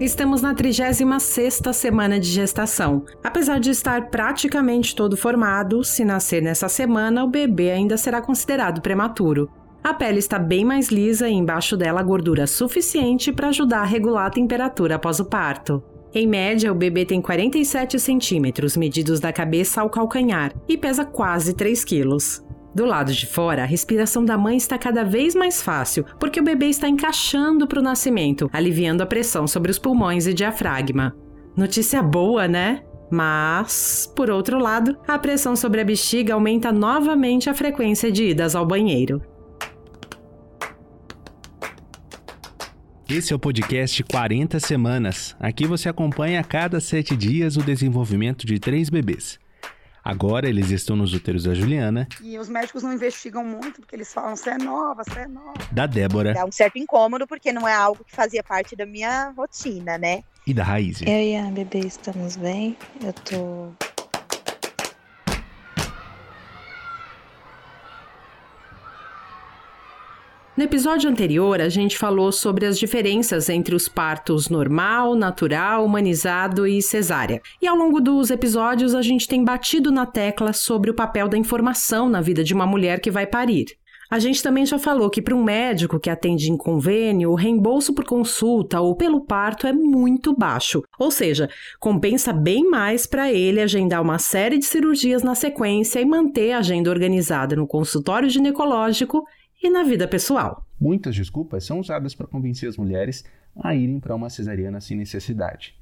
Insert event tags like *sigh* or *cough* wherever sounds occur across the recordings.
Estamos na 36ª semana de gestação. Apesar de estar praticamente todo formado, se nascer nessa semana, o bebê ainda será considerado prematuro. A pele está bem mais lisa e embaixo dela gordura suficiente para ajudar a regular a temperatura após o parto. Em média, o bebê tem 47 centímetros, medidos da cabeça ao calcanhar, e pesa quase 3 quilos. Do lado de fora, a respiração da mãe está cada vez mais fácil, porque o bebê está encaixando para o nascimento, aliviando a pressão sobre os pulmões e diafragma. Notícia boa, né? Mas, por outro lado, a pressão sobre a bexiga aumenta novamente a frequência de idas ao banheiro. Esse é o podcast 40 Semanas. Aqui você acompanha a cada sete dias o desenvolvimento de três bebês. Agora eles estão nos úteros da Juliana. E os médicos não investigam muito, porque eles falam, você é nova, você é nova. Da Débora. Dá um certo incômodo, porque não é algo que fazia parte da minha rotina, né? E da Raiz. Eu e a bebê estamos bem. Eu tô No episódio anterior, a gente falou sobre as diferenças entre os partos normal, natural, humanizado e cesárea. E ao longo dos episódios, a gente tem batido na tecla sobre o papel da informação na vida de uma mulher que vai parir. A gente também já falou que para um médico que atende em convênio, o reembolso por consulta ou pelo parto é muito baixo. Ou seja, compensa bem mais para ele agendar uma série de cirurgias na sequência e manter a agenda organizada no consultório ginecológico e na vida pessoal. Muitas desculpas são usadas para convencer as mulheres a irem para uma cesariana sem necessidade.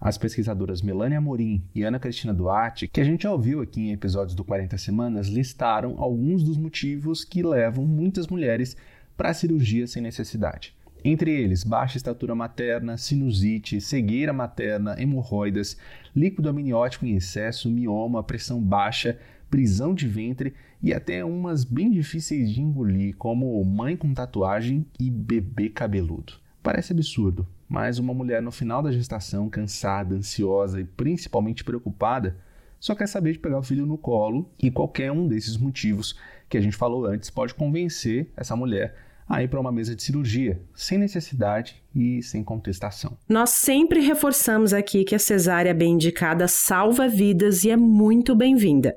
As pesquisadoras Melania Amorim e Ana Cristina Duarte, que a gente já ouviu aqui em episódios do 40 Semanas, listaram alguns dos motivos que levam muitas mulheres para cirurgia sem necessidade. Entre eles, baixa estatura materna, sinusite, cegueira materna, hemorroidas, líquido amniótico em excesso, mioma, pressão baixa, prisão de ventre e até umas bem difíceis de engolir, como mãe com tatuagem e bebê cabeludo. Parece absurdo, mas uma mulher no final da gestação, cansada, ansiosa e principalmente preocupada, só quer saber de pegar o filho no colo e qualquer um desses motivos que a gente falou antes pode convencer essa mulher a ir para uma mesa de cirurgia, sem necessidade e sem contestação. Nós sempre reforçamos aqui que a cesárea bem indicada salva vidas e é muito bem-vinda.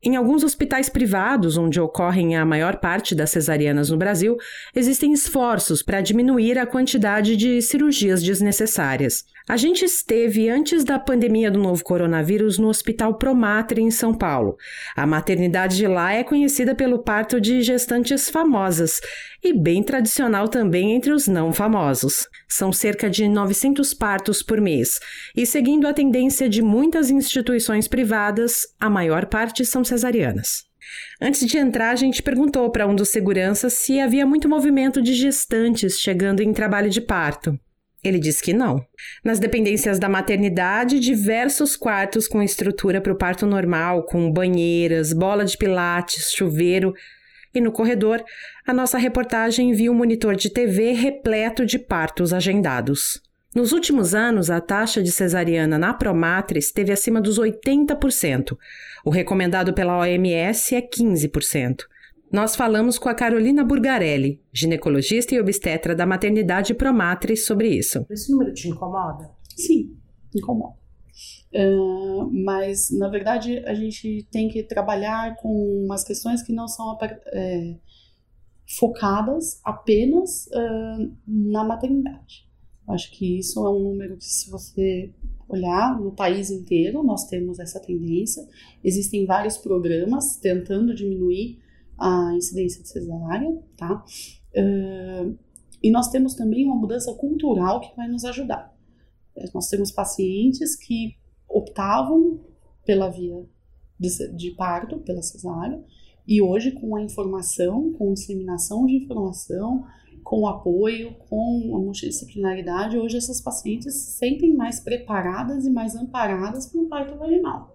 Em alguns hospitais privados, onde ocorrem a maior parte das cesarianas no Brasil, existem esforços para diminuir a quantidade de cirurgias desnecessárias. A gente esteve antes da pandemia do novo coronavírus no Hospital Promatre, em São Paulo. A maternidade de lá é conhecida pelo parto de gestantes famosas e bem tradicional também entre os não famosos. São cerca de 900 partos por mês, e seguindo a tendência de muitas instituições privadas, a maior parte são cesarianas. Antes de entrar, a gente perguntou para um dos seguranças se havia muito movimento de gestantes chegando em trabalho de parto. Ele disse que não. Nas dependências da maternidade, diversos quartos com estrutura para o parto normal, com banheiras, bola de pilates, chuveiro, e no corredor, a nossa reportagem viu um monitor de TV repleto de partos agendados. Nos últimos anos, a taxa de cesariana na Promatres esteve acima dos 80%. O recomendado pela OMS é 15%. Nós falamos com a Carolina Burgarelli, ginecologista e obstetra da maternidade Promatres, sobre isso. Esse número te incomoda? Sim, incomoda. Uh, mas, na verdade, a gente tem que trabalhar com umas questões que não são é, focadas apenas uh, na maternidade. Acho que isso é um número que, se você olhar no país inteiro, nós temos essa tendência. Existem vários programas tentando diminuir a incidência de cesárea, tá? Uh, e nós temos também uma mudança cultural que vai nos ajudar. Nós temos pacientes que optavam pela via de, de parto, pela cesárea, e hoje com a informação, com disseminação de informação, com apoio, com a multidisciplinaridade, hoje essas pacientes se sentem mais preparadas e mais amparadas para um parto vaginal.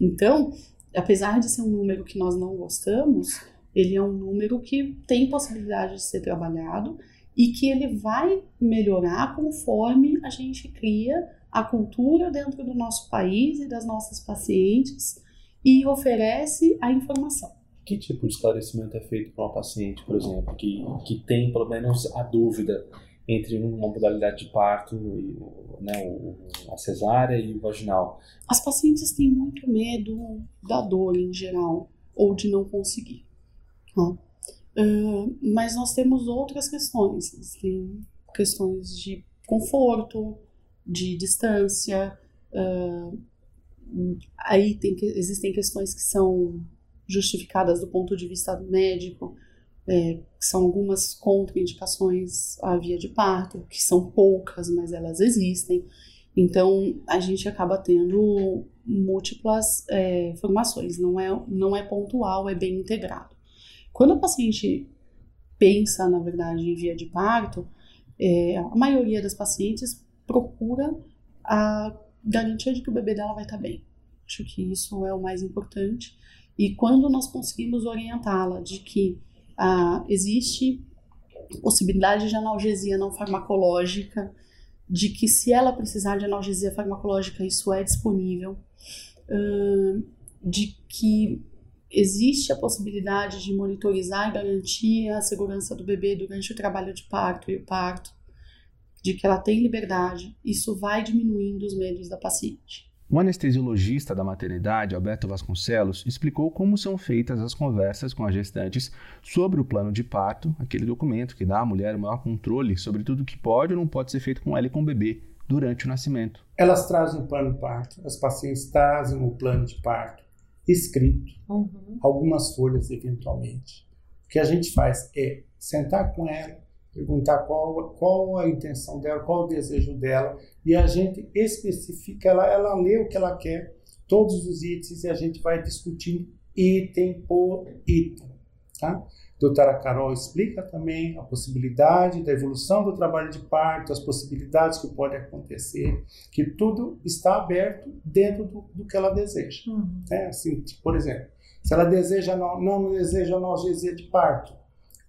Então, apesar de ser um número que nós não gostamos, ele é um número que tem possibilidade de ser trabalhado e que ele vai melhorar conforme a gente cria a cultura dentro do nosso país e das nossas pacientes e oferece a informação. Que tipo de esclarecimento é feito para uma paciente, por exemplo, que, que tem pelo menos a dúvida entre uma modalidade de parto, né, a cesárea e o vaginal? As pacientes têm muito medo da dor em geral, ou de não conseguir. Uh, mas nós temos outras questões. Tem questões de conforto, de distância. Uh, aí tem, existem questões que são justificadas do ponto de vista médico, é, são algumas contraindicações à via de parto, que são poucas, mas elas existem. Então a gente acaba tendo múltiplas é, formações, não é, não é pontual, é bem integrado. Quando a paciente pensa, na verdade, em via de parto, é, a maioria das pacientes procura a garantia de que o bebê dela vai estar bem. Acho que isso é o mais importante. E quando nós conseguimos orientá-la de que ah, existe possibilidade de analgesia não farmacológica, de que se ela precisar de analgesia farmacológica, isso é disponível, uh, de que existe a possibilidade de monitorizar e garantir a segurança do bebê durante o trabalho de parto e o parto, de que ela tem liberdade, isso vai diminuindo os medos da paciente. O anestesiologista da maternidade, Alberto Vasconcelos, explicou como são feitas as conversas com as gestantes sobre o plano de parto, aquele documento que dá à mulher o maior controle sobre tudo que pode ou não pode ser feito com ela e com o bebê durante o nascimento. Elas trazem o plano de parto, as pacientes trazem o plano de parto escrito, uhum. algumas folhas eventualmente. O que a gente faz é sentar com ela, perguntar qual, qual a intenção dela, qual o desejo dela, e a gente especifica, ela, ela lê o que ela quer, todos os itens, e a gente vai discutindo item por item. Tá? Doutora Carol explica também a possibilidade da evolução do trabalho de parto, as possibilidades que podem acontecer, que tudo está aberto dentro do, do que ela deseja. Uhum. É, assim, por exemplo, se ela deseja não, não deseja analgesia de parto,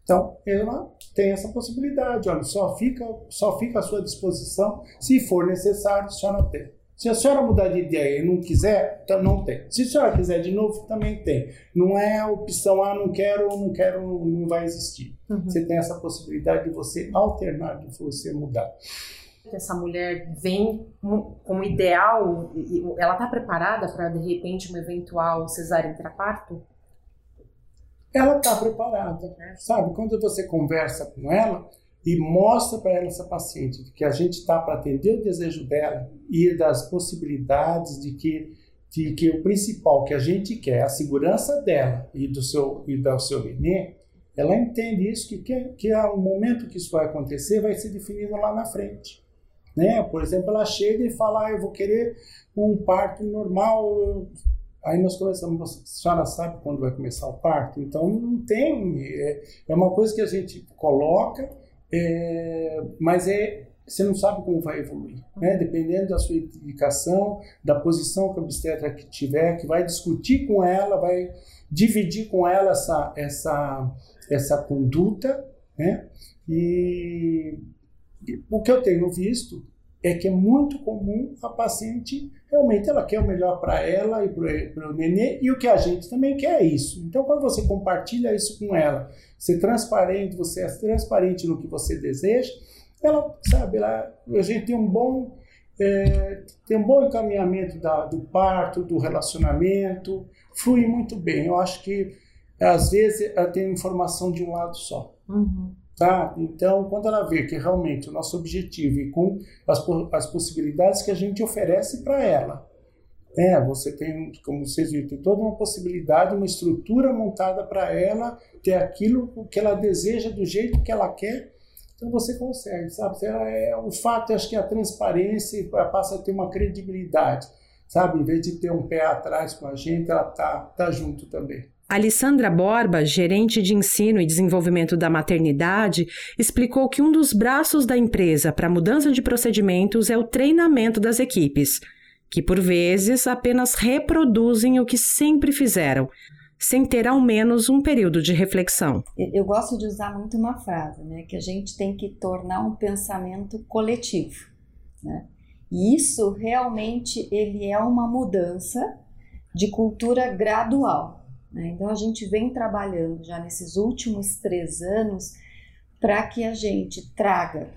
então ela tem essa possibilidade, olha, só fica, só fica à sua disposição se for necessário, se a senhora tem. Se a senhora mudar de ideia e não quiser, então não tem. Se a senhora quiser de novo, também tem. Não é a opção, ah, não quero, não quero, não vai existir. Uhum. Você tem essa possibilidade de você alternar, de você mudar. Essa mulher vem como ideal, ela está preparada para, de repente, uma eventual cesárea intraparto? Ela está preparada, sabe? Quando você conversa com ela, e mostra para ela, essa paciente, que a gente está para atender o desejo dela e das possibilidades de que, de que o principal que a gente quer, a segurança dela e do seu, e do seu nenê, ela entende isso, que, que, que o momento que isso vai acontecer vai ser definido lá na frente. Né? Por exemplo, ela chega e fala, ah, eu vou querer um parto normal, Aí nós começamos, a senhora sabe quando vai começar o parto? Então não tem, é, é uma coisa que a gente coloca é, mas é, você não sabe como vai evoluir, né? Dependendo da sua indicação, da posição que a obstetra que tiver, que vai discutir com ela, vai dividir com ela essa, essa, essa conduta, né? E, e o que eu tenho visto é que é muito comum a paciente realmente ela quer o melhor para ela e para o nenê e o que a gente também quer é isso. Então quando você compartilha isso com ela, ser transparente, você é transparente no que você deseja, ela sabe, ela, a gente tem um bom é, tem um bom encaminhamento da, do parto, do relacionamento, flui muito bem. Eu acho que às vezes ela tem informação de um lado só. Uhum. Tá? Então, quando ela vê que realmente o nosso objetivo e com as, as possibilidades que a gente oferece para ela, é, você tem, como vocês viram, tem toda uma possibilidade, uma estrutura montada para ela ter aquilo que ela deseja do jeito que ela quer, então você consegue, sabe? É, o fato, acho que a transparência passa a ter uma credibilidade, sabe? Em vez de ter um pé atrás com a gente, ela tá, tá junto também. Alessandra Borba, gerente de ensino e desenvolvimento da maternidade, explicou que um dos braços da empresa para mudança de procedimentos é o treinamento das equipes, que por vezes apenas reproduzem o que sempre fizeram, sem ter ao menos um período de reflexão. Eu gosto de usar muito uma frase, né, que a gente tem que tornar um pensamento coletivo, né? E isso realmente ele é uma mudança de cultura gradual. Né? Então a gente vem trabalhando já nesses últimos três anos para que a gente traga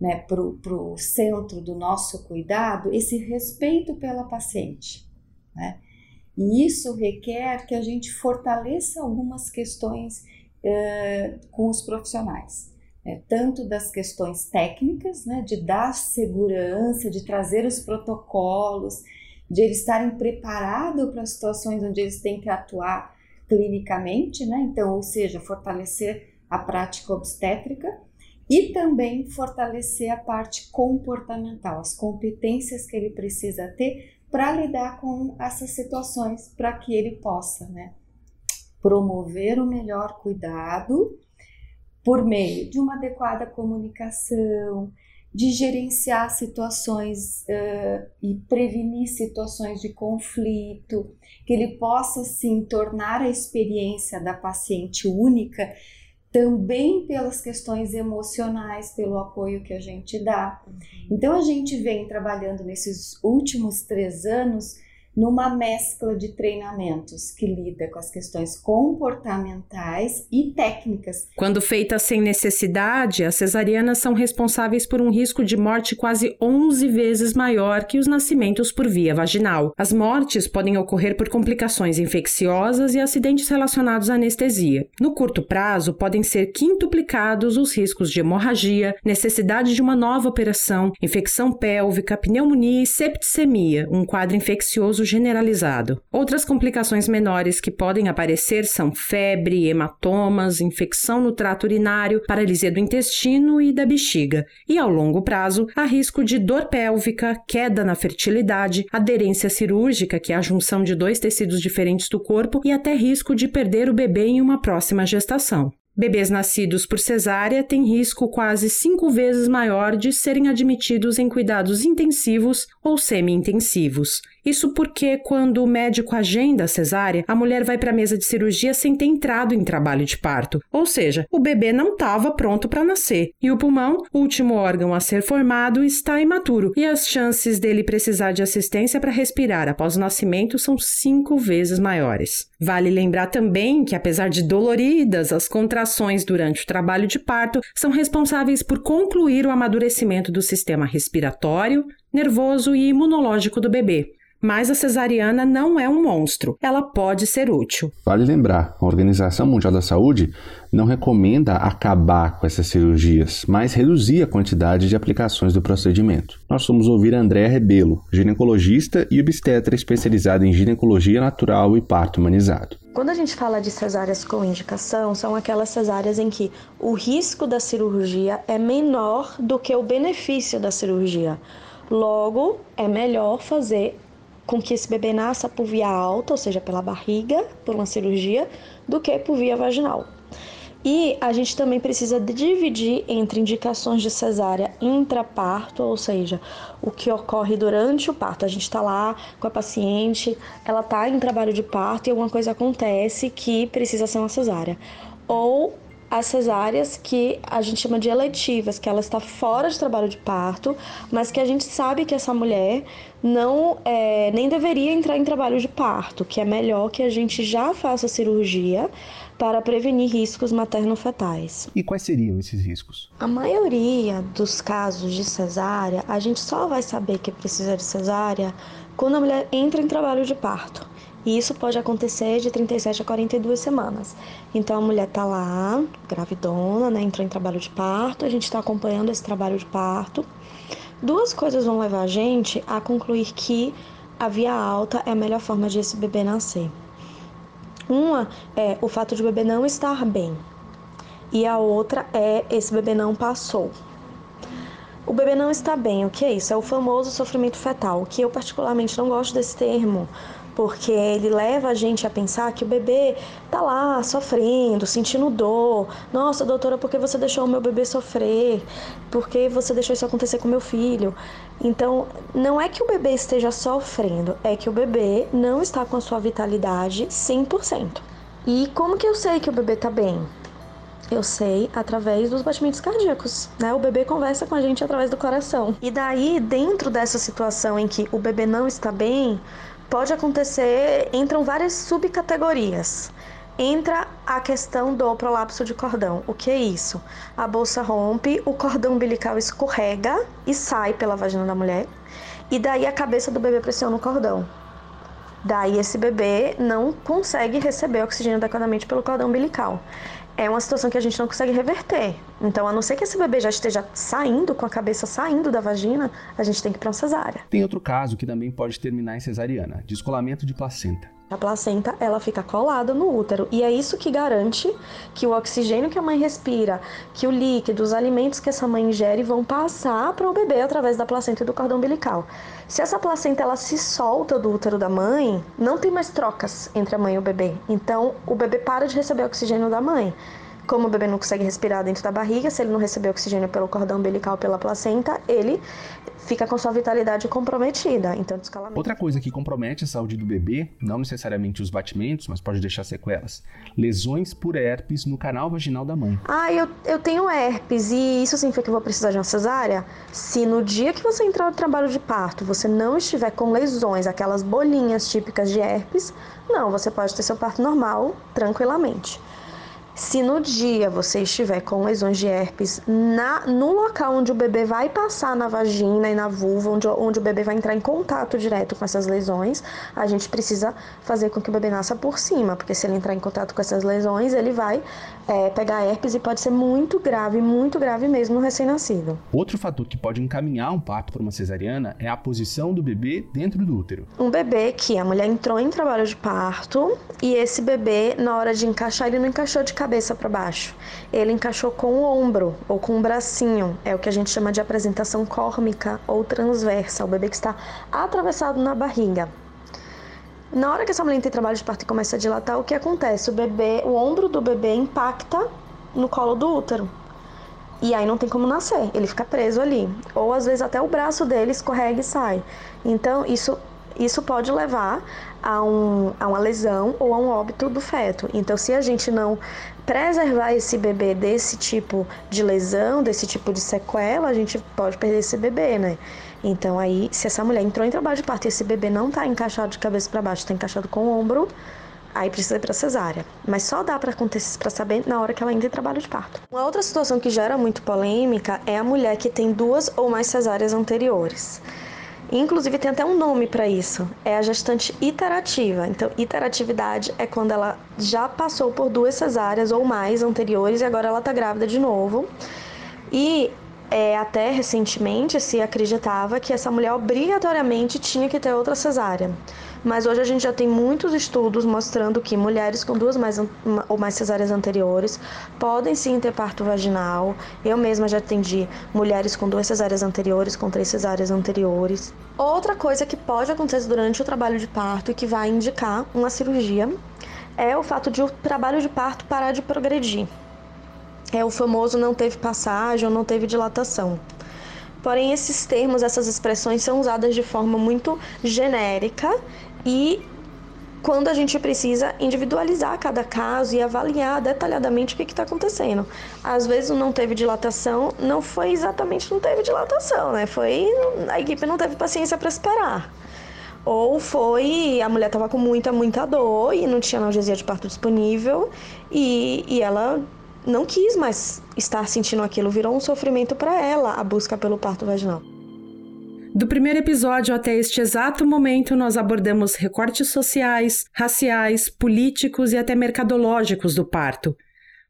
né, para o centro do nosso cuidado esse respeito pela paciente. Né? E isso requer que a gente fortaleça algumas questões eh, com os profissionais. Né? Tanto das questões técnicas, né, de dar segurança, de trazer os protocolos, de eles estarem preparados para situações onde eles têm que atuar clinicamente, né? então, ou seja, fortalecer a prática obstétrica e também fortalecer a parte comportamental, as competências que ele precisa ter para lidar com essas situações, para que ele possa né, promover o melhor cuidado por meio de uma adequada comunicação, de gerenciar situações uh, e prevenir situações de conflito, que ele possa sim tornar a experiência da paciente única também pelas questões emocionais, pelo apoio que a gente dá. Uhum. Então a gente vem trabalhando nesses últimos três anos numa mescla de treinamentos que lida com as questões comportamentais e técnicas. Quando feitas sem necessidade, as cesarianas são responsáveis por um risco de morte quase 11 vezes maior que os nascimentos por via vaginal. As mortes podem ocorrer por complicações infecciosas e acidentes relacionados à anestesia. No curto prazo, podem ser quintuplicados os riscos de hemorragia, necessidade de uma nova operação, infecção pélvica, pneumonia e septicemia, um quadro infeccioso generalizado. Outras complicações menores que podem aparecer são febre, hematomas, infecção no trato urinário, paralisia do intestino e da bexiga. E ao longo prazo, há risco de dor pélvica, queda na fertilidade, aderência cirúrgica, que é a junção de dois tecidos diferentes do corpo, e até risco de perder o bebê em uma próxima gestação. Bebês nascidos por cesárea têm risco quase cinco vezes maior de serem admitidos em cuidados intensivos ou semi-intensivos. Isso porque, quando o médico agenda a cesárea, a mulher vai para a mesa de cirurgia sem ter entrado em trabalho de parto. Ou seja, o bebê não estava pronto para nascer. E o pulmão, último órgão a ser formado, está imaturo. E as chances dele precisar de assistência para respirar após o nascimento são cinco vezes maiores. Vale lembrar também que, apesar de doloridas, as contrações durante o trabalho de parto são responsáveis por concluir o amadurecimento do sistema respiratório, nervoso e imunológico do bebê. Mas a cesariana não é um monstro, ela pode ser útil. Vale lembrar, a Organização Mundial da Saúde não recomenda acabar com essas cirurgias, mas reduzir a quantidade de aplicações do procedimento. Nós vamos ouvir a Andréa Rebelo, ginecologista e obstetra especializada em ginecologia natural e parto humanizado. Quando a gente fala de cesáreas com indicação, são aquelas cesáreas em que o risco da cirurgia é menor do que o benefício da cirurgia. Logo, é melhor fazer com que esse bebê nasça por via alta, ou seja, pela barriga, por uma cirurgia, do que por via vaginal. E a gente também precisa dividir entre indicações de cesárea intraparto, ou seja, o que ocorre durante o parto. A gente está lá com a paciente, ela está em trabalho de parto e alguma coisa acontece que precisa ser uma cesárea. Ou as cesáreas que a gente chama de eletivas, que ela está fora de trabalho de parto, mas que a gente sabe que essa mulher não é, nem deveria entrar em trabalho de parto, que é melhor que a gente já faça a cirurgia para prevenir riscos materno-fetais. E quais seriam esses riscos? A maioria dos casos de cesárea, a gente só vai saber que precisa de cesárea quando a mulher entra em trabalho de parto. E isso pode acontecer de 37 a 42 semanas. Então a mulher tá lá, gravidona, né, entrou em trabalho de parto, a gente está acompanhando esse trabalho de parto. Duas coisas vão levar a gente a concluir que a via alta é a melhor forma de esse bebê nascer. Uma é o fato de o bebê não estar bem, e a outra é esse bebê não passou. O bebê não está bem, o que é isso? É o famoso sofrimento fetal, que eu particularmente não gosto desse termo, porque ele leva a gente a pensar que o bebê tá lá sofrendo, sentindo dor. Nossa, doutora, por que você deixou o meu bebê sofrer? Por que você deixou isso acontecer com meu filho? Então, não é que o bebê esteja sofrendo, é que o bebê não está com a sua vitalidade 100%. E como que eu sei que o bebê tá bem? Eu sei através dos batimentos cardíacos, né? O bebê conversa com a gente através do coração. E daí, dentro dessa situação em que o bebê não está bem, pode acontecer, entram várias subcategorias. entra a questão do prolapso de cordão. O que é isso? A bolsa rompe, o cordão umbilical escorrega e sai pela vagina da mulher, e daí a cabeça do bebê pressiona o cordão. Daí esse bebê não consegue receber oxigênio adequadamente pelo cordão umbilical. É uma situação que a gente não consegue reverter. Então, a não ser que esse bebê já esteja saindo, com a cabeça saindo da vagina, a gente tem que ir para uma cesárea. Tem outro caso que também pode terminar em cesariana: descolamento de placenta. A placenta, ela fica colada no útero e é isso que garante que o oxigênio que a mãe respira, que o líquido, os alimentos que essa mãe ingere vão passar para o bebê através da placenta e do cordão umbilical. Se essa placenta ela se solta do útero da mãe, não tem mais trocas entre a mãe e o bebê. Então, o bebê para de receber oxigênio da mãe. Como o bebê não consegue respirar dentro da barriga, se ele não receber oxigênio pelo cordão umbilical pela placenta, ele fica com sua vitalidade comprometida. Então, descalamento. Outra coisa que compromete a saúde do bebê, não necessariamente os batimentos, mas pode deixar sequelas, lesões por herpes no canal vaginal da mãe. Ah, eu, eu tenho herpes e isso significa que eu vou precisar de uma cesárea? Se no dia que você entrar no trabalho de parto você não estiver com lesões, aquelas bolinhas típicas de herpes, não, você pode ter seu parto normal, tranquilamente. Se no dia você estiver com lesões de herpes na, no local onde o bebê vai passar na vagina e na vulva, onde, onde o bebê vai entrar em contato direto com essas lesões, a gente precisa fazer com que o bebê nasça por cima, porque se ele entrar em contato com essas lesões, ele vai é, pegar herpes e pode ser muito grave, muito grave mesmo no recém-nascido. Outro fator que pode encaminhar um parto por uma cesariana é a posição do bebê dentro do útero. Um bebê que a mulher entrou em trabalho de parto e esse bebê, na hora de encaixar, ele não encaixou de cabeça para baixo. Ele encaixou com o ombro ou com o bracinho. É o que a gente chama de apresentação córmica ou transversa. O bebê que está atravessado na barriga. Na hora que essa mulher tem trabalho de parto e começa a dilatar, o que acontece? O bebê, o ombro do bebê impacta no colo do útero. E aí não tem como nascer, ele fica preso ali. Ou às vezes até o braço dele escorrega e sai. Então isso isso pode levar a, um, a uma lesão ou a um óbito do feto. Então, se a gente não preservar esse bebê desse tipo de lesão, desse tipo de sequela, a gente pode perder esse bebê, né? Então, aí, se essa mulher entrou em trabalho de parto e esse bebê não está encaixado de cabeça para baixo, está encaixado com o ombro, aí precisa ir para cesárea. Mas só dá para acontecer para saber na hora que ela entra em trabalho de parto. Uma outra situação que gera muito polêmica é a mulher que tem duas ou mais cesáreas anteriores. Inclusive tem até um nome para isso, é a gestante iterativa. Então, iteratividade é quando ela já passou por duas cesáreas ou mais anteriores e agora ela está grávida de novo. E é, até recentemente se acreditava que essa mulher obrigatoriamente tinha que ter outra cesárea. Mas hoje a gente já tem muitos estudos mostrando que mulheres com duas mais, ou mais cesáreas anteriores podem sim ter parto vaginal. Eu mesma já atendi mulheres com duas cesáreas anteriores, com três cesáreas anteriores. Outra coisa que pode acontecer durante o trabalho de parto e que vai indicar uma cirurgia é o fato de o trabalho de parto parar de progredir. É o famoso não teve passagem ou não teve dilatação. Porém, esses termos, essas expressões são usadas de forma muito genérica e quando a gente precisa individualizar cada caso e avaliar detalhadamente o que está acontecendo. Às vezes não teve dilatação, não foi exatamente não teve dilatação, né? Foi a equipe não teve paciência para esperar. Ou foi a mulher estava com muita, muita dor e não tinha analgesia de parto disponível e, e ela não quis mais estar sentindo aquilo, virou um sofrimento para ela a busca pelo parto vaginal. Do primeiro episódio até este exato momento, nós abordamos recortes sociais, raciais, políticos e até mercadológicos do parto.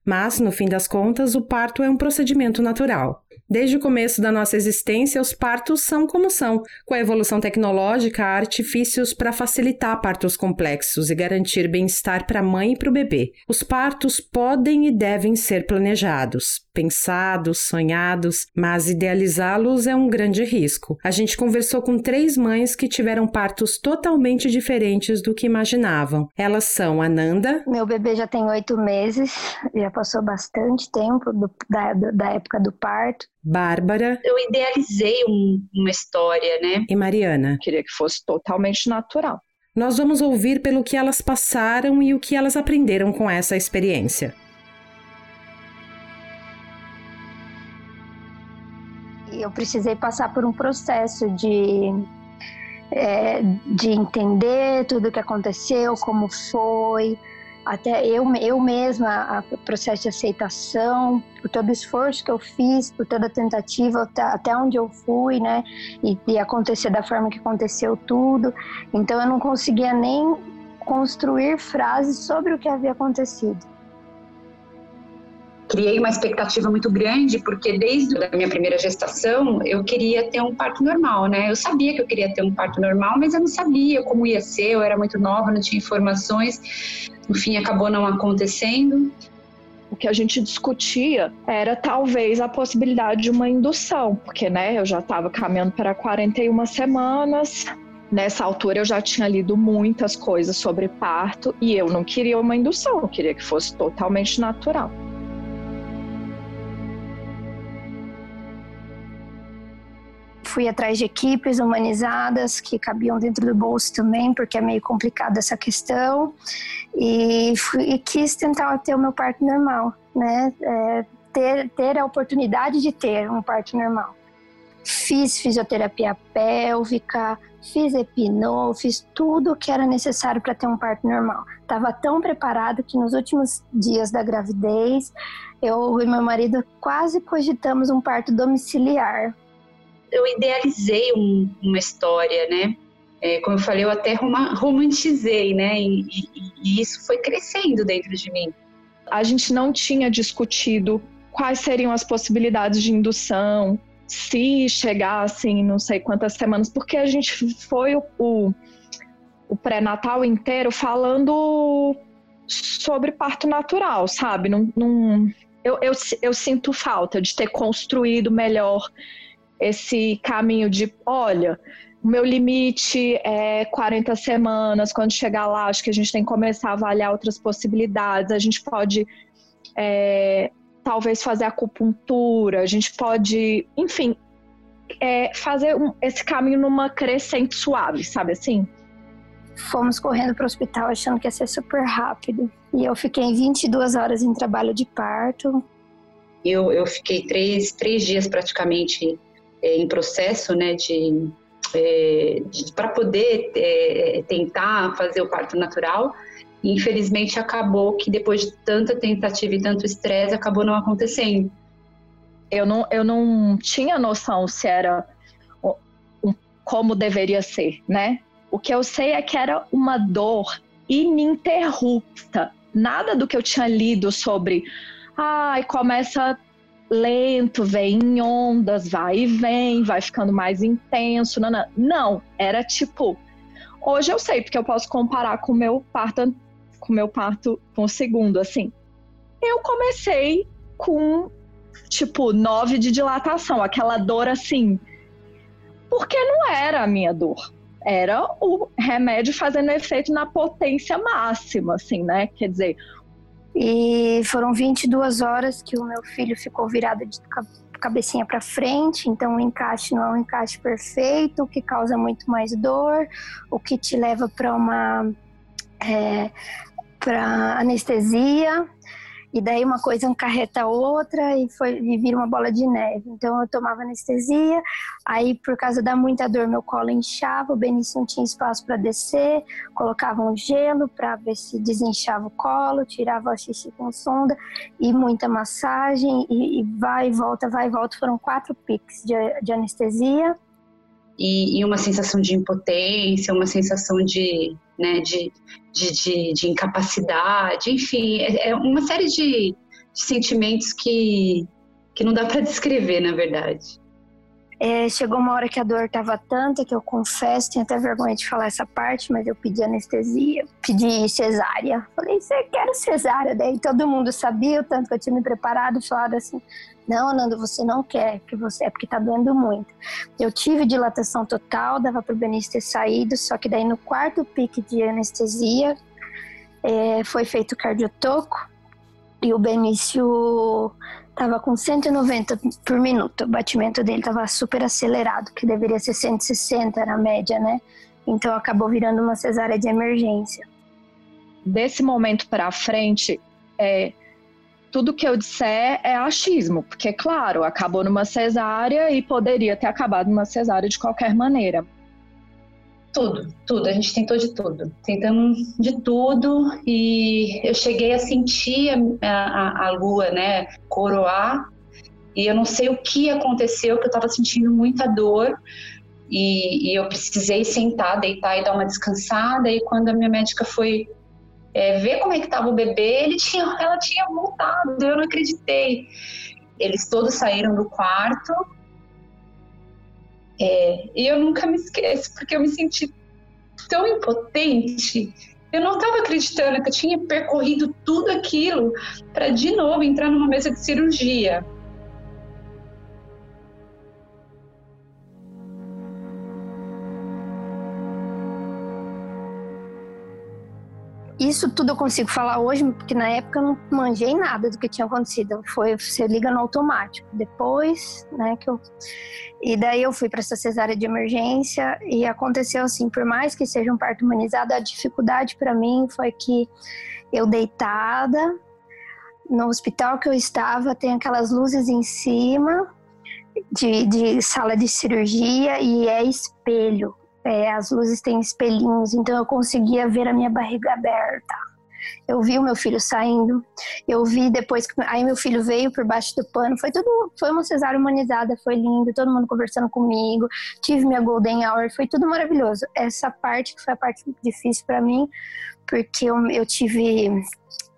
Mas, no fim das contas, o parto é um procedimento natural. Desde o começo da nossa existência, os partos são como são. Com a evolução tecnológica, há artifícios para facilitar partos complexos e garantir bem-estar para a mãe e para o bebê. Os partos podem e devem ser planejados, pensados, sonhados, mas idealizá-los é um grande risco. A gente conversou com três mães que tiveram partos totalmente diferentes do que imaginavam. Elas são Ananda. Meu bebê já tem oito meses, já passou bastante tempo do, da, da época do parto. Bárbara. Eu idealizei um, uma história, né? E Mariana. Queria que fosse totalmente natural. Nós vamos ouvir pelo que elas passaram e o que elas aprenderam com essa experiência. Eu precisei passar por um processo de, é, de entender tudo o que aconteceu, como foi, até eu, eu mesma, o processo de aceitação, por todo o esforço que eu fiz, por toda a tentativa, até, até onde eu fui, né? E, e acontecer da forma que aconteceu tudo. Então eu não conseguia nem construir frases sobre o que havia acontecido criei uma expectativa muito grande, porque desde a minha primeira gestação eu queria ter um parto normal, né? Eu sabia que eu queria ter um parto normal, mas eu não sabia como ia ser, eu era muito nova, não tinha informações. No fim, acabou não acontecendo. O que a gente discutia era talvez a possibilidade de uma indução, porque né, eu já estava caminhando para 41 semanas, Nessa altura eu já tinha lido muitas coisas sobre parto e eu não queria uma indução, eu queria que fosse totalmente natural. Fui atrás de equipes humanizadas que cabiam dentro do bolso também, porque é meio complicada essa questão. E, fui, e quis tentar ter o meu parto normal, né? É, ter, ter a oportunidade de ter um parto normal. Fiz fisioterapia pélvica, fiz epinô, fiz tudo o que era necessário para ter um parto normal. Estava tão preparado que nos últimos dias da gravidez, eu e meu marido quase cogitamos um parto domiciliar, eu idealizei um, uma história, né? É, como eu falei, eu até romantizei, né? E, e, e isso foi crescendo dentro de mim. A gente não tinha discutido quais seriam as possibilidades de indução, se chegassem não sei quantas semanas, porque a gente foi o, o, o pré-natal inteiro falando sobre parto natural, sabe? Não, não, eu, eu, eu sinto falta de ter construído melhor esse caminho de, olha, o meu limite é 40 semanas, quando chegar lá, acho que a gente tem que começar a avaliar outras possibilidades, a gente pode é, talvez fazer acupuntura, a gente pode, enfim, é, fazer um, esse caminho numa crescente suave, sabe assim? Fomos correndo para o hospital achando que ia ser super rápido. E eu fiquei 22 horas em trabalho de parto. Eu, eu fiquei três, três dias praticamente é, em processo né, de, é, de para poder é, tentar fazer o parto natural. infelizmente acabou que depois de tanta tentativa e tanto estresse acabou não acontecendo. Eu não, eu não tinha noção se era como deveria ser, né? O que eu sei é que era uma dor ininterrupta. Nada do que eu tinha lido sobre, ai, ah, começa lento, vem em ondas, vai e vem, vai ficando mais intenso. Não, não. não, era tipo. Hoje eu sei, porque eu posso comparar com o meu parto, com meu parto com o segundo, assim. Eu comecei com, tipo, nove de dilatação, aquela dor assim. Porque não era a minha dor. Era o remédio fazendo efeito na potência máxima, assim, né? Quer dizer, e foram 22 horas que o meu filho ficou virado de cabecinha para frente, então o encaixe não é um encaixe perfeito, o que causa muito mais dor, o que te leva para uma é, para anestesia e daí uma coisa encarreta a outra e, foi, e vira uma bola de neve. Então eu tomava anestesia, aí por causa da muita dor meu colo inchava, o Benício não tinha espaço para descer, colocava um gelo para ver se desinchava o colo, tirava o xixi com sonda e muita massagem e, e vai e volta, vai e volta. Foram quatro piques de, de anestesia. E, e, uma sensação de impotência, uma sensação de né, de, de, de, de incapacidade, enfim, é, é uma série de, de, sentimentos que, que não dá para descrever, na verdade. É, chegou uma hora que a dor estava tanta que eu confesso, tenho até vergonha de falar essa parte, mas eu pedi anestesia, pedi cesárea. Falei, você quer cesárea? Daí todo mundo sabia, o tanto que eu tinha me preparado, falado assim, não, Ananda, você não quer, que você é porque tá doendo muito. Eu tive dilatação total, dava para o Benício ter saído, só que daí no quarto pique de anestesia é, foi feito cardiotoco e o Benício tava com 190 por minuto. O batimento dele tava super acelerado, que deveria ser 160 na média, né? Então acabou virando uma cesárea de emergência. Desse momento para frente, é, tudo que eu disser é achismo, porque, claro, acabou numa cesárea e poderia ter acabado numa cesárea de qualquer maneira. Tudo, tudo. A gente tentou de tudo. Tentamos de tudo e eu cheguei a sentir a, a, a lua, né, coroar. E eu não sei o que aconteceu, que eu estava sentindo muita dor. E, e, eu precisei sentar, deitar e dar uma descansada. E quando a minha médica foi é, ver como é que estava o bebê, ele tinha, ela tinha voltado. Eu não acreditei. Eles todos saíram do quarto é, e eu nunca me esqueço, porque eu me senti tão impotente. Eu não estava acreditando que eu tinha percorrido tudo aquilo para de novo entrar numa mesa de cirurgia. Isso tudo eu consigo falar hoje, porque na época eu não manjei nada do que tinha acontecido. Foi você liga no automático. Depois, né, que eu e daí eu fui para essa cesárea de emergência e aconteceu assim, por mais que seja um parto humanizado, a dificuldade para mim foi que eu deitada no hospital que eu estava, tem aquelas luzes em cima de, de sala de cirurgia e é espelho as luzes têm espelhinhos, então eu conseguia ver a minha barriga aberta. Eu vi o meu filho saindo, eu vi depois que aí meu filho veio por baixo do pano, foi tudo, foi uma cesárea humanizada, foi lindo, todo mundo conversando comigo, tive minha golden hour, foi tudo maravilhoso. Essa parte que foi a parte difícil para mim, porque eu, eu tive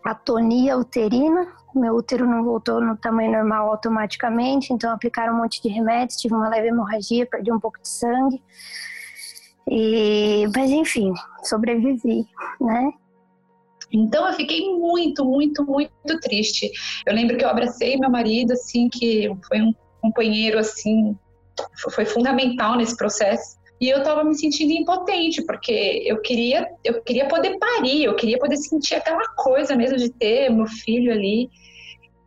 atonia uterina, meu útero não voltou no tamanho normal automaticamente, então aplicaram um monte de remédios, tive uma leve hemorragia, perdi um pouco de sangue. E, mas enfim, sobrevivi, né? Então eu fiquei muito, muito, muito triste. Eu lembro que eu abracei meu marido, assim, que foi um companheiro, assim, foi fundamental nesse processo. E eu tava me sentindo impotente, porque eu queria, eu queria poder parir, eu queria poder sentir aquela coisa mesmo de ter meu filho ali.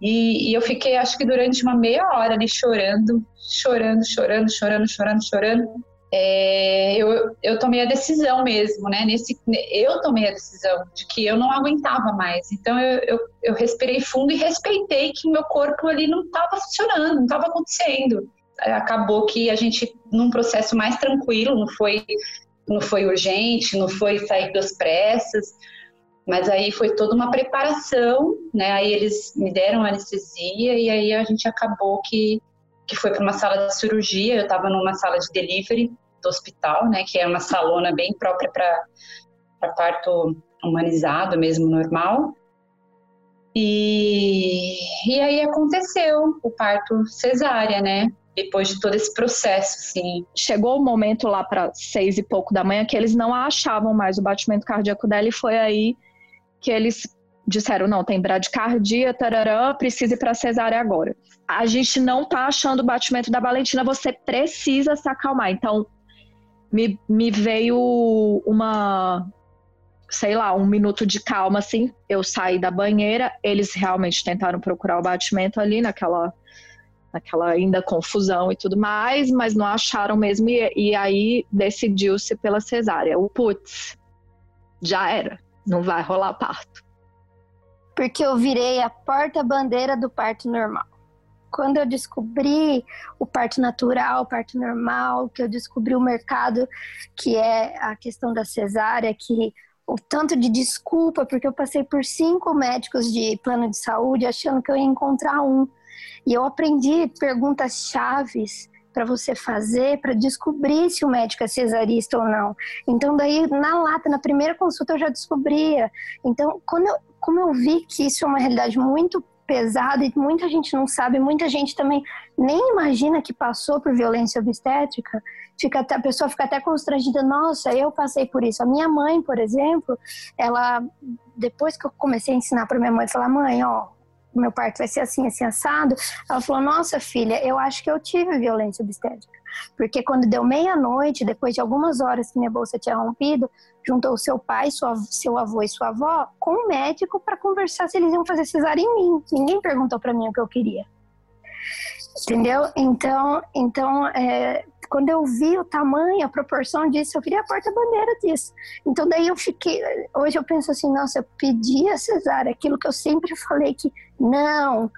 E, e eu fiquei, acho que durante uma meia hora ali chorando, chorando, chorando, chorando, chorando, chorando é, eu, eu tomei a decisão mesmo, né? Nesse, eu tomei a decisão de que eu não aguentava mais. Então eu, eu, eu respirei fundo e respeitei que meu corpo ali não estava funcionando, não estava acontecendo. Acabou que a gente, num processo mais tranquilo, não foi, não foi urgente, não foi sair das pressas, mas aí foi toda uma preparação, né? Aí eles me deram anestesia e aí a gente acabou que que foi para uma sala de cirurgia. Eu estava numa sala de delivery do hospital, né, que é uma salona bem própria para parto humanizado, mesmo normal. E, e aí aconteceu o parto cesárea, né? Depois de todo esse processo, assim. Chegou o momento lá para seis e pouco da manhã que eles não achavam mais o batimento cardíaco dela e foi aí que eles disseram, não, tem bradicardia, tararã, precisa ir para cesárea agora. A gente não tá achando o batimento da Valentina, você precisa se acalmar. Então, me, me veio uma, sei lá, um minuto de calma, assim. Eu saí da banheira, eles realmente tentaram procurar o batimento ali naquela, naquela ainda confusão e tudo mais, mas não acharam mesmo. E, e aí decidiu-se pela cesárea. O putz, já era, não vai rolar parto porque eu virei a porta-bandeira do parto normal. Quando eu descobri o parto natural, o parto normal, que eu descobri o mercado, que é a questão da cesárea, que o tanto de desculpa, porque eu passei por cinco médicos de plano de saúde achando que eu ia encontrar um. E eu aprendi perguntas chaves para você fazer para descobrir se o médico é cesarista ou não. Então daí na lata, na primeira consulta eu já descobria. Então, quando eu, como eu vi que isso é uma realidade muito pesada e muita gente não sabe, muita gente também nem imagina que passou por violência obstétrica, fica até, a pessoa fica até constrangida, nossa, eu passei por isso. A minha mãe, por exemplo, ela depois que eu comecei a ensinar para minha mãe, falar, mãe, ó, meu parto vai ser assim, assim, assado. Ela falou: Nossa, filha, eu acho que eu tive violência obstétrica. Porque quando deu meia-noite, depois de algumas horas que minha bolsa tinha rompido, juntou seu pai, sua, seu avô e sua avó com o um médico para conversar se eles iam fazer cesárea em mim. Ninguém perguntou para mim o que eu queria. Entendeu? Então, então é, quando eu vi o tamanho, a proporção disso, eu virei a porta-bandeira disso. Então daí eu fiquei, hoje eu penso assim, nossa, eu pedi a cesárea, aquilo que eu sempre falei que não,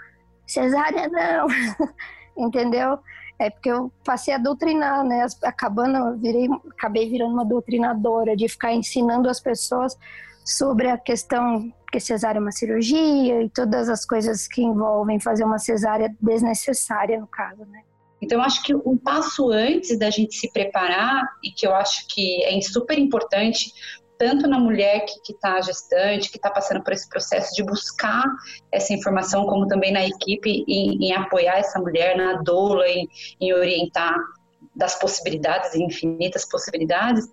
cesárea não, *laughs* entendeu? É porque eu passei a doutrinar, né? Acabando, virei, acabei virando uma doutrinadora de ficar ensinando as pessoas sobre a questão que cesárea é uma cirurgia e todas as coisas que envolvem fazer uma cesárea desnecessária no caso, né? Então, acho que um passo antes da gente se preparar, e que eu acho que é super importante, tanto na mulher que está gestante, que está passando por esse processo de buscar essa informação, como também na equipe em, em apoiar essa mulher, na doula, em, em orientar das possibilidades, infinitas possibilidades,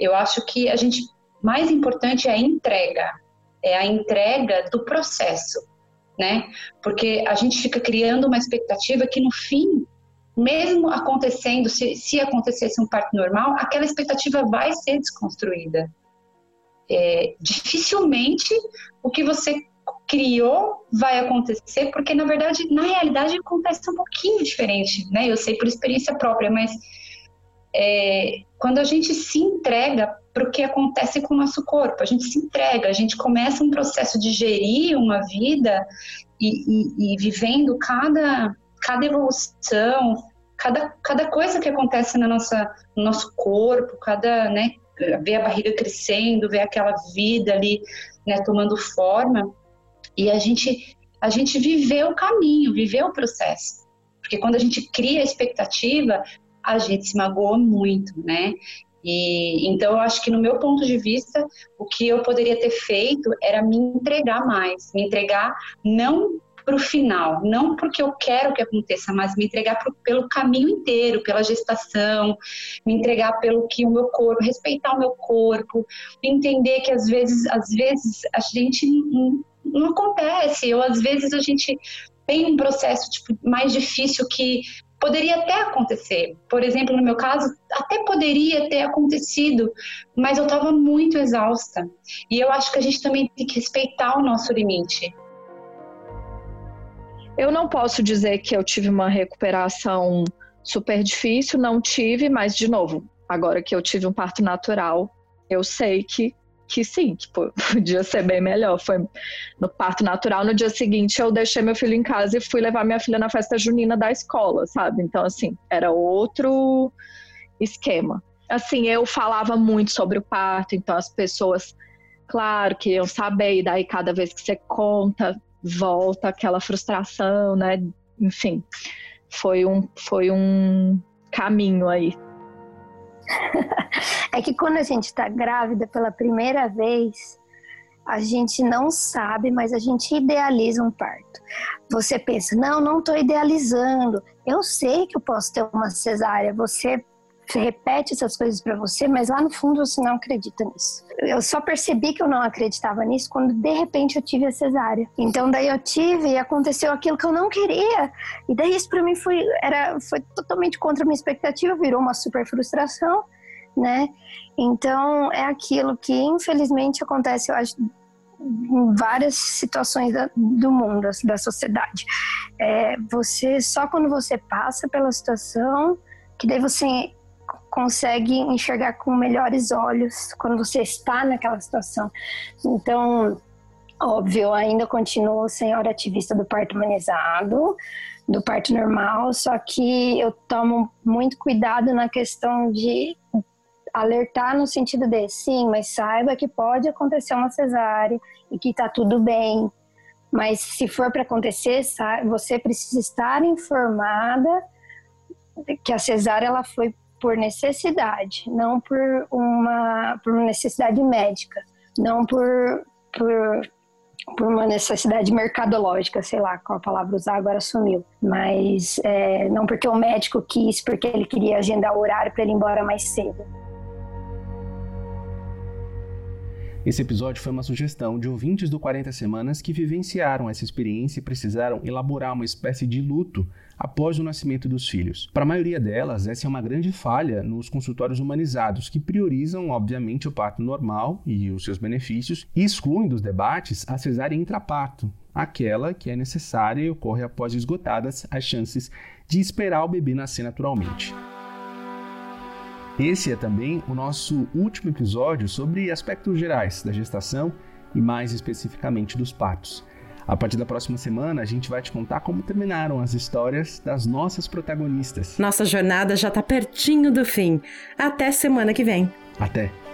eu acho que a gente mais importante é a entrega, é a entrega do processo, né? Porque a gente fica criando uma expectativa que no fim mesmo acontecendo, se, se acontecesse um parto normal, aquela expectativa vai ser desconstruída. É, dificilmente o que você criou vai acontecer, porque na verdade, na realidade, acontece um pouquinho diferente, né? Eu sei por experiência própria, mas é, quando a gente se entrega para o que acontece com o nosso corpo, a gente se entrega, a gente começa um processo de gerir uma vida e, e, e vivendo cada cada evolução, cada, cada coisa que acontece na nossa, no nosso corpo, cada, né, ver a barriga crescendo, ver aquela vida ali, né, tomando forma, e a gente, a gente viveu o caminho, viveu o processo. Porque quando a gente cria a expectativa, a gente se magoa muito, né? E, então, eu acho que no meu ponto de vista, o que eu poderia ter feito era me entregar mais, me entregar não para o final, não porque eu quero que aconteça, mas me entregar pro, pelo caminho inteiro, pela gestação, me entregar pelo que o meu corpo, respeitar o meu corpo, entender que às vezes, às vezes a gente não, não acontece, ou às vezes a gente tem um processo tipo, mais difícil que poderia até acontecer. Por exemplo, no meu caso, até poderia ter acontecido, mas eu estava muito exausta. E eu acho que a gente também tem que respeitar o nosso limite. Eu não posso dizer que eu tive uma recuperação super difícil, não tive, mas de novo, agora que eu tive um parto natural, eu sei que que sim, que *laughs* podia ser bem melhor. Foi no parto natural, no dia seguinte eu deixei meu filho em casa e fui levar minha filha na festa junina da escola, sabe? Então assim, era outro esquema. Assim, eu falava muito sobre o parto, então as pessoas, claro, queriam saber, e daí cada vez que você conta, volta aquela frustração, né? Enfim, foi um, foi um caminho aí. *laughs* é que quando a gente está grávida pela primeira vez, a gente não sabe, mas a gente idealiza um parto. Você pensa, não, não estou idealizando. Eu sei que eu posso ter uma cesárea. Você você repete essas coisas para você, mas lá no fundo você não acredita nisso. Eu só percebi que eu não acreditava nisso quando de repente eu tive a cesárea. Então daí eu tive e aconteceu aquilo que eu não queria. E daí isso para mim foi era foi totalmente contra a minha expectativa, virou uma super frustração, né? Então é aquilo que infelizmente acontece, eu acho, em várias situações da, do mundo, da sociedade. É, você só quando você passa pela situação que daí você consegue enxergar com melhores olhos quando você está naquela situação. Então, óbvio, ainda continuo senhora ativista do parto humanizado, do parto normal, só que eu tomo muito cuidado na questão de alertar no sentido de sim, mas saiba que pode acontecer uma cesárea e que tá tudo bem. Mas se for para acontecer, você precisa estar informada que a cesárea ela foi por necessidade, não por uma, por necessidade médica, não por, por, por uma necessidade mercadológica, sei lá qual a palavra usar, agora sumiu. Mas é, não porque o médico quis, porque ele queria agendar o horário para ele ir embora mais cedo. Esse episódio foi uma sugestão de ouvintes do 40 Semanas que vivenciaram essa experiência e precisaram elaborar uma espécie de luto após o nascimento dos filhos. Para a maioria delas, essa é uma grande falha nos consultórios humanizados, que priorizam, obviamente, o parto normal e os seus benefícios e excluem dos debates a cesárea intraparto, aquela que é necessária e ocorre após esgotadas as chances de esperar o bebê nascer naturalmente. Esse é também o nosso último episódio sobre aspectos gerais da gestação e mais especificamente dos partos. A partir da próxima semana, a gente vai te contar como terminaram as histórias das nossas protagonistas. Nossa jornada já tá pertinho do fim. Até semana que vem. Até!